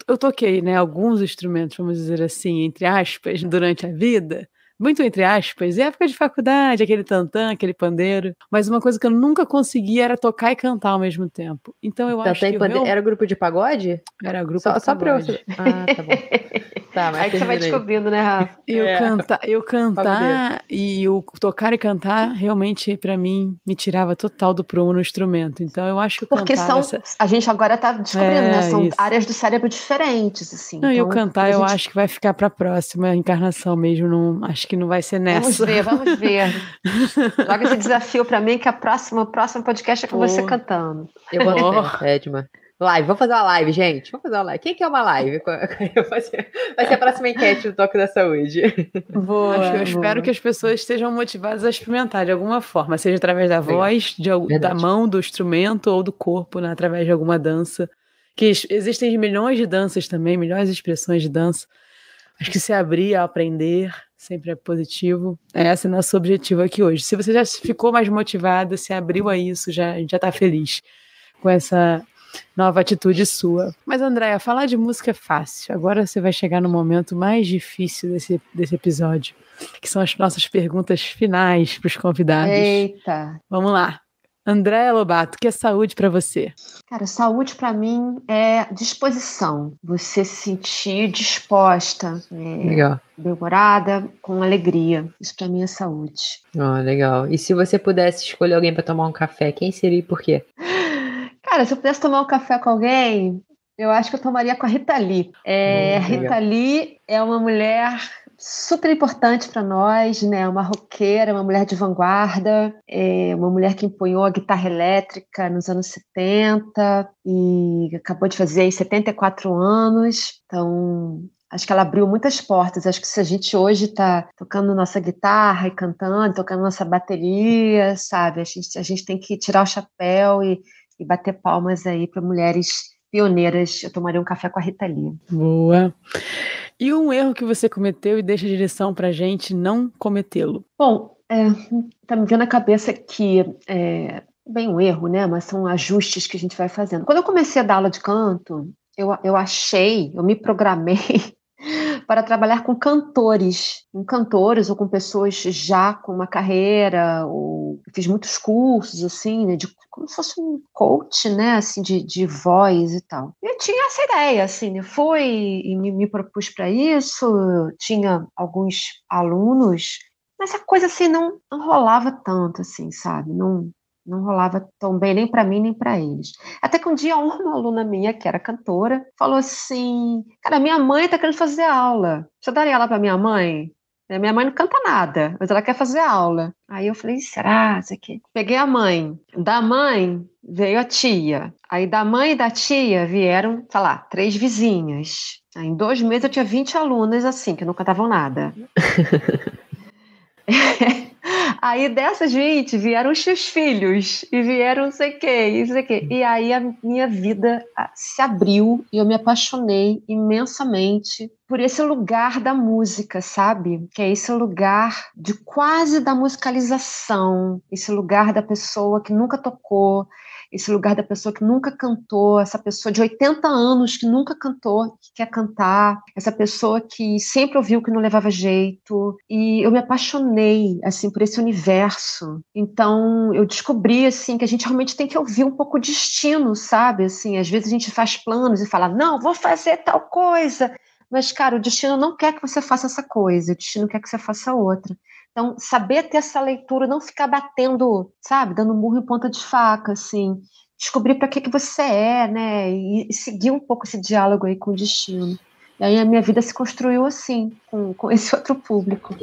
eu, toquei, né, alguns instrumentos, vamos dizer assim, entre aspas, durante a vida muito entre aspas, época de faculdade, aquele tantã, aquele pandeiro. Mas uma coisa que eu nunca conseguia era tocar e cantar ao mesmo tempo. Então eu tantã acho que. Meu... Era grupo de pagode? Era grupo só, de só pagode. Só pra eu... Ah, tá bom. Tá, mas Aí que você vai descobrindo, né, Rafa? Eu, é. canta, eu cantar e o tocar e cantar realmente, para mim, me tirava total do prumo no instrumento. Então eu acho que Porque são. Essa... A gente agora tá descobrindo, né? é, né? São isso. áreas do cérebro diferentes, assim. Não, então, e o então, cantar, gente... eu acho que vai ficar pra próxima encarnação mesmo. Não, acho que não vai ser nessa. Vamos ver, vamos ver. Joga esse desafio para mim, que a próxima, o próximo podcast é com oh. você cantando. Eu vou oh. Edma. Live, vamos fazer uma live, gente. Vamos fazer uma live. Quem que é uma live? Vai ser, vai ser a próxima enquete do Toque da Saúde. Boa, eu boa. espero que as pessoas estejam motivadas a experimentar de alguma forma, seja através da voz, de, da mão, do instrumento ou do corpo, né, através de alguma dança. Que existem milhões de danças também, milhões de expressões de dança. Acho que se abrir a aprender sempre é positivo. Esse é nosso objetivo aqui hoje. Se você já ficou mais motivada, se abriu a isso, já, a gente já está feliz com essa nova atitude sua. Mas, Andréia, falar de música é fácil. Agora você vai chegar no momento mais difícil desse, desse episódio, que são as nossas perguntas finais para os convidados. Eita! Vamos lá. Andréa Lobato, o que é saúde para você? Cara, saúde para mim é disposição. Você se sentir disposta, é, bem-humorada, com alegria. Isso para mim é saúde. Oh, legal. E se você pudesse escolher alguém para tomar um café, quem seria e por quê? Cara, se eu pudesse tomar um café com alguém, eu acho que eu tomaria com a Rita Lee. É, hum, Rita Lee é uma mulher super importante para nós, né? Uma roqueira, uma mulher de vanguarda, é uma mulher que empunhou a guitarra elétrica nos anos 70 e acabou de fazer 74 anos. Então, acho que ela abriu muitas portas. Acho que se a gente hoje está tocando nossa guitarra e cantando, tocando nossa bateria, sabe? A gente, a gente tem que tirar o chapéu e e bater palmas aí para mulheres pioneiras. Eu tomaria um café com a Rita Lee. Boa. E um erro que você cometeu e deixa a direção para gente não cometê-lo? Bom, é, tá me vendo a cabeça que é, bem um erro, né? Mas são ajustes que a gente vai fazendo. Quando eu comecei a dar aula de canto, eu, eu achei, eu me programei para trabalhar com cantores, com cantores ou com pessoas já com uma carreira, ou fiz muitos cursos assim, né, de como se fosse um coach, né, assim de, de voz e tal. Eu tinha essa ideia, assim, eu fui e me, me propus para isso, tinha alguns alunos, mas a coisa assim não, não rolava tanto, assim, sabe? Não não rolava tão bem nem para mim nem para eles. Até que um dia uma aluna minha, que era cantora, falou assim: Cara, minha mãe está querendo fazer aula. Você daria aula para minha mãe? Minha mãe não canta nada, mas ela quer fazer aula. Aí eu falei: Será? Isso aqui. Peguei a mãe. Da mãe veio a tia. Aí da mãe e da tia vieram, sei lá, três vizinhas. Aí, em dois meses eu tinha 20 alunas assim, que não cantavam nada. Aí dessas gente vieram os seus filhos e vieram não sei o quê, não sei o. E aí a minha vida ah, se abriu e eu me apaixonei imensamente por esse lugar da música, sabe? Que é esse lugar de quase da musicalização, esse lugar da pessoa que nunca tocou, esse lugar da pessoa que nunca cantou, essa pessoa de 80 anos que nunca cantou, que quer cantar, essa pessoa que sempre ouviu que não levava jeito. E eu me apaixonei assim por esse universo. Então eu descobri assim que a gente realmente tem que ouvir um pouco o destino, sabe? Assim, às vezes a gente faz planos e fala: "Não, vou fazer tal coisa". Mas, cara, o destino não quer que você faça essa coisa, o destino quer que você faça outra. Então, saber ter essa leitura, não ficar batendo, sabe, dando murro em ponta de faca, assim. Descobrir para que, que você é, né? E, seguir um pouco esse diálogo aí com o destino. E aí a minha vida se construiu assim, com, com esse outro público.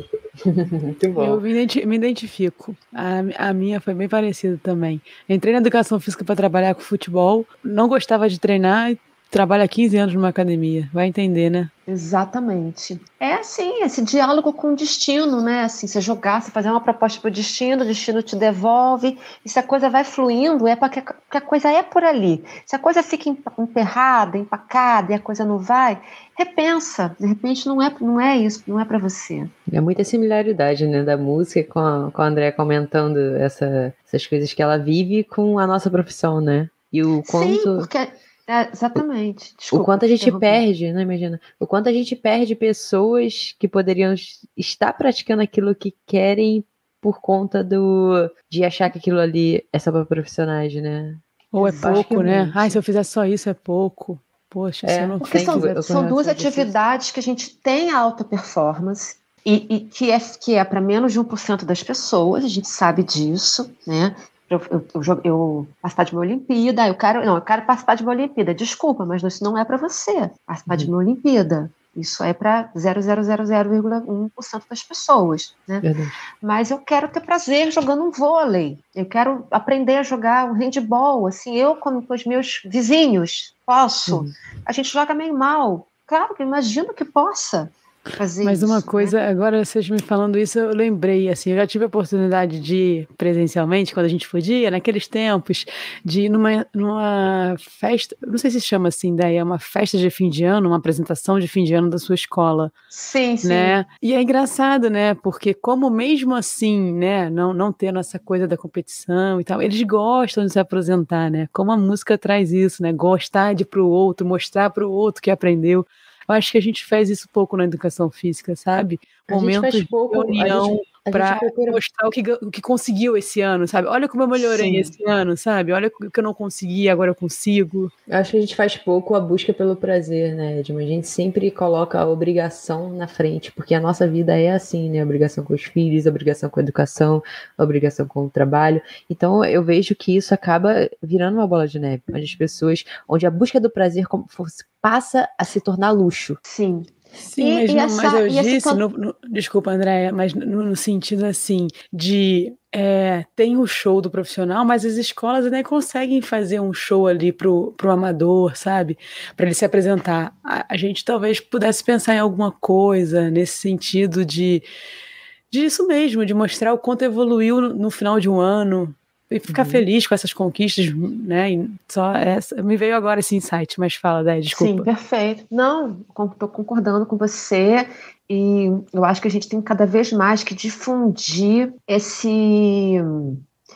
Muito bom. Eu me identifico. A, a minha foi bem parecida também. Entrei na educação física para trabalhar com futebol, não gostava de treinar, trabalha 15 anos numa academia, vai entender, né? Exatamente. É assim, esse diálogo com o destino, né? Assim, você jogar, você fazer uma proposta para o destino, o destino te devolve, e se a coisa vai fluindo, é porque a coisa é por ali. Se a coisa fica emperrada, empacada e a coisa não vai, repensa. De repente não é, não é isso, não é para você. É muita similaridade, né, da música com a, com a André comentando essa, essas coisas que ela vive com a nossa profissão, né? E o quanto. Sim, porque é, exatamente. Desculpa, o quanto a gente perde, né, imagina? O quanto a gente perde pessoas que poderiam estar praticando aquilo que querem por conta do de achar que aquilo ali é só para profissionais, né? Ou é pouco, né? Ai, se eu fizer só isso é pouco. Poxa, é, não porque são, são duas atividades que a gente tem alta performance e, e que é, que é para menos de 1% das pessoas, a gente sabe disso, né? Eu, eu, eu, participar de uma Olimpíada, eu quero, não, eu quero participar de uma Olimpíada. Desculpa, mas isso não é para você participar uhum. de uma Olimpíada. Isso é para 0,000,1% das pessoas, né? Mas eu quero ter prazer jogando um vôlei. Eu quero aprender a jogar um handball, assim, eu com, com os meus vizinhos, posso. Uhum. A gente joga meio mal. Claro que imagino que possa fazer Mas isso, uma coisa, né? agora vocês me falando isso, eu lembrei, assim, eu já tive a oportunidade de ir presencialmente, quando a gente podia, naqueles tempos, de ir numa, numa festa, não sei se chama assim, daí é uma festa de fim de ano, uma apresentação de fim de ano da sua escola. Sim, sim. Né? E é engraçado, né, porque como mesmo assim, né, não, não tendo essa coisa da competição e tal, eles gostam de se apresentar, né, como a música traz isso, né, gostar de ir pro outro, mostrar pro outro que aprendeu. Eu acho que a gente faz isso pouco na educação física, sabe? Momentos de reunião para procura... mostrar o que, o que conseguiu esse ano, sabe? Olha como eu melhorei Sim. esse ano, sabe? Olha o que eu não consegui, agora eu consigo. Eu acho que a gente faz pouco a busca pelo prazer, né, Edma? A gente sempre coloca a obrigação na frente, porque a nossa vida é assim, né? A obrigação com os filhos, a obrigação com a educação, a obrigação com o trabalho. Então eu vejo que isso acaba virando uma bola de neve, onde as pessoas, onde a busca do prazer como fosse, passa a se tornar luxo. Sim. Sim, e, mas, e não, essa, mas, eu disse, no, no, desculpa, Andréia, mas no, no, sentido assim, de é, tem o show do profissional, mas as escolas ainda conseguem fazer um show ali pro, pro amador, sabe? Para ele se apresentar. A, a, gente talvez pudesse pensar em alguma coisa nesse sentido de disso mesmo, de mostrar o quanto evoluiu no, no final de um ano, e ficar uhum. feliz com essas conquistas, né? E só essa. Me veio agora esse insight, mas fala, Dé, desculpa. Sim, perfeito. Não, estou concordando com você. E eu acho que a gente tem cada vez mais que difundir esse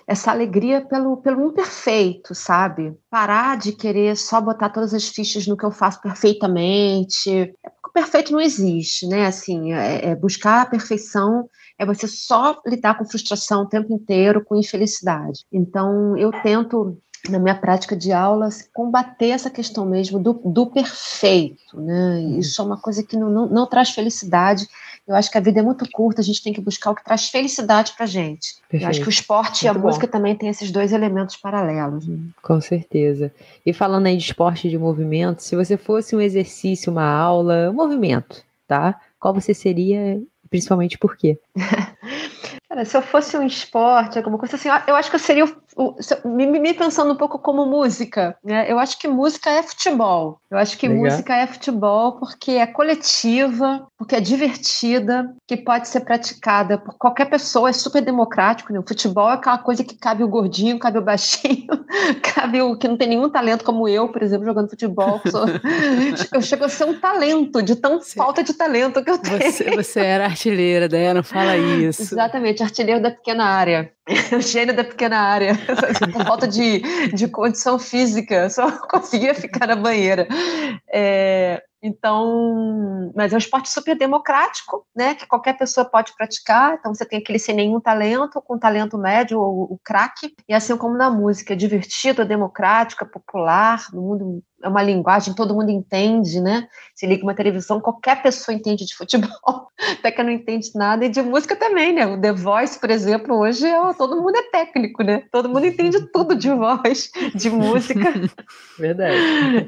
essa alegria pelo, pelo imperfeito, sabe? Parar de querer só botar todas as fichas no que eu faço perfeitamente. É o perfeito não existe, né? Assim, é, é buscar a perfeição é você só lidar com frustração o tempo inteiro, com infelicidade. Então, eu tento na minha prática de aulas, combater essa questão mesmo do, do perfeito, né? Uhum. Isso é uma coisa que não, não, não, traz felicidade. Eu acho que a vida é muito curta, a gente tem que buscar o que traz felicidade pra gente. Perfeito. Eu acho que o esporte muito e a bom. música também têm esses dois elementos paralelos. Né? Com certeza. E falando aí de esporte de movimento, se você fosse um exercício, uma aula, um movimento, tá? Qual você seria Principalmente por quê? Cara, se eu fosse um esporte, alguma coisa assim, eu acho que eu seria o, me, me, pensando um pouco como música, né? Eu acho que música é futebol. Eu acho que Legal. música é futebol porque é coletiva, porque é divertida, que pode ser praticada por qualquer pessoa, é super democrático, né? O futebol é aquela coisa que cabe o gordinho, cabe o baixinho, cabe o que não tem nenhum talento como eu, por exemplo, jogando futebol. Sou... eu chego a ser um talento, de tão você, falta de talento que eu tenho. Você, você era artilheira, daí não fala isso. Exatamente, artilheiro da pequena área. o gênio da pequena área, por falta de, de condição física, só conseguia ficar na banheira. É, então, mas é um esporte super democrático, né? Que qualquer pessoa pode praticar. Então, você tem aquele sem nenhum talento, com talento médio ou o craque. E assim como na música, é divertido, é democrático, é popular, no mundo é uma linguagem, todo mundo entende, né? Se liga uma televisão, qualquer pessoa entende de futebol, até que não entende nada, e de música também, né? O The Voice, por exemplo, hoje é, todo mundo é técnico, né? Todo mundo entende tudo de voz, de música. Verdade.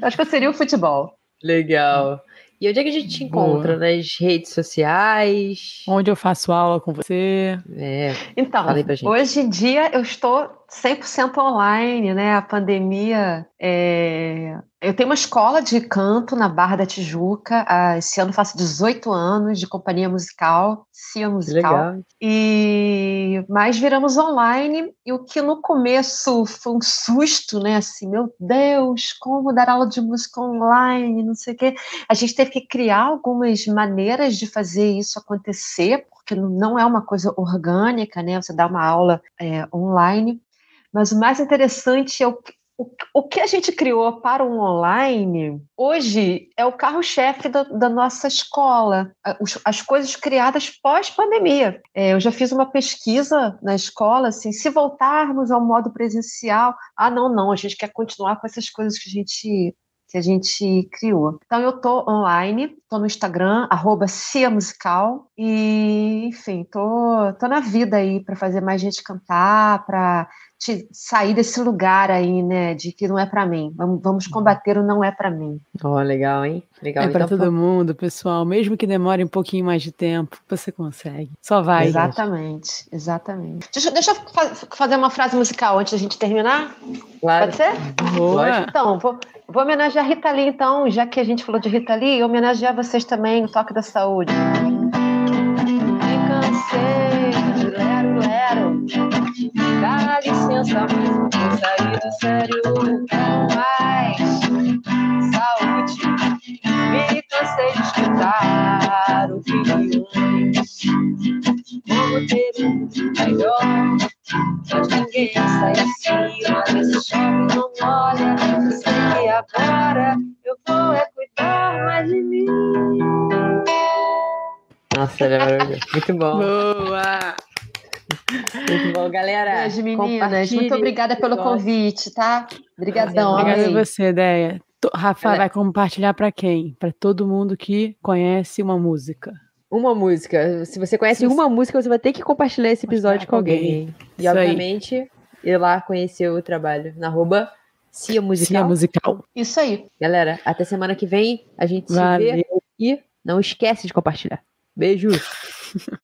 Acho que eu seria o futebol. Legal. E onde é que a gente te encontra? Boa. Nas redes sociais? Onde eu faço aula com você? É. Então, hoje em dia eu estou 100% online, né? A pandemia. É... Eu tenho uma escola de canto na Barra da Tijuca. Esse ano faço 18 anos de companhia musical, Cia Musical. Legal. E mas viramos online e o que no começo foi um susto, né? Assim, meu Deus, como dar aula de música online, não sei o quê. A gente teve que criar algumas maneiras de fazer isso acontecer, porque não é uma coisa orgânica, né? Você dá uma aula é, online. Mas o mais interessante é o, o, o, que a gente criou para o online, hoje é o carro-chefe da, da, nossa escola, as, as coisas criadas pós-pandemia. É, eu já fiz uma pesquisa na escola, assim, se voltarmos ao modo presencial, ah, não, não, a gente quer continuar com essas coisas que a gente que a gente criou. Então eu tô online, tô no Instagram, arroba Cia Musical, e enfim, tô, tô na vida aí para fazer mais gente cantar, para sair desse lugar aí, né, de que não é para mim. Vamos, vamos combater o não é para mim. Ó, oh, legal, hein? Legal. É para então, todo mundo, pessoal. Mesmo que demore um pouquinho mais de tempo, você consegue. Só vai. Exatamente, gente. exatamente. Deixa, deixa eu fazer uma frase musical antes da gente terminar. Claro. Pode ser? Boa. Então, vou, vou homenagear a Rita Lee, então, já que a gente falou de Rita Lee, homenagear vocês também, o Toque da Saúde. Me cansei de lero Dá licença, mas vou sair do sério com mais saúde. Me cansei de escutar opiniões. Como ter um melhor, mas ninguém sai assim. Mas esse chove não molha. Eu sei que agora eu vou é cuidar mais de mim. Nossa, ele é maravilhoso. Muito bom. Boa! Muito bom, galera. Beijo, meninas. Muito obrigada pelo convite, tá? Obrigadão. Obrigada a você, Ideia. Rafa vai compartilhar para quem? Para todo mundo que conhece uma música. Uma música. Se você conhece uma música, você vai ter que compartilhar esse episódio com alguém. alguém. E, Isso obviamente, aí. ir lá conhecer o trabalho na arroba Cia Musical. Cia Musical. Isso aí. Galera, até semana que vem. A gente Valeu. se vê. E não esquece de compartilhar. Beijo.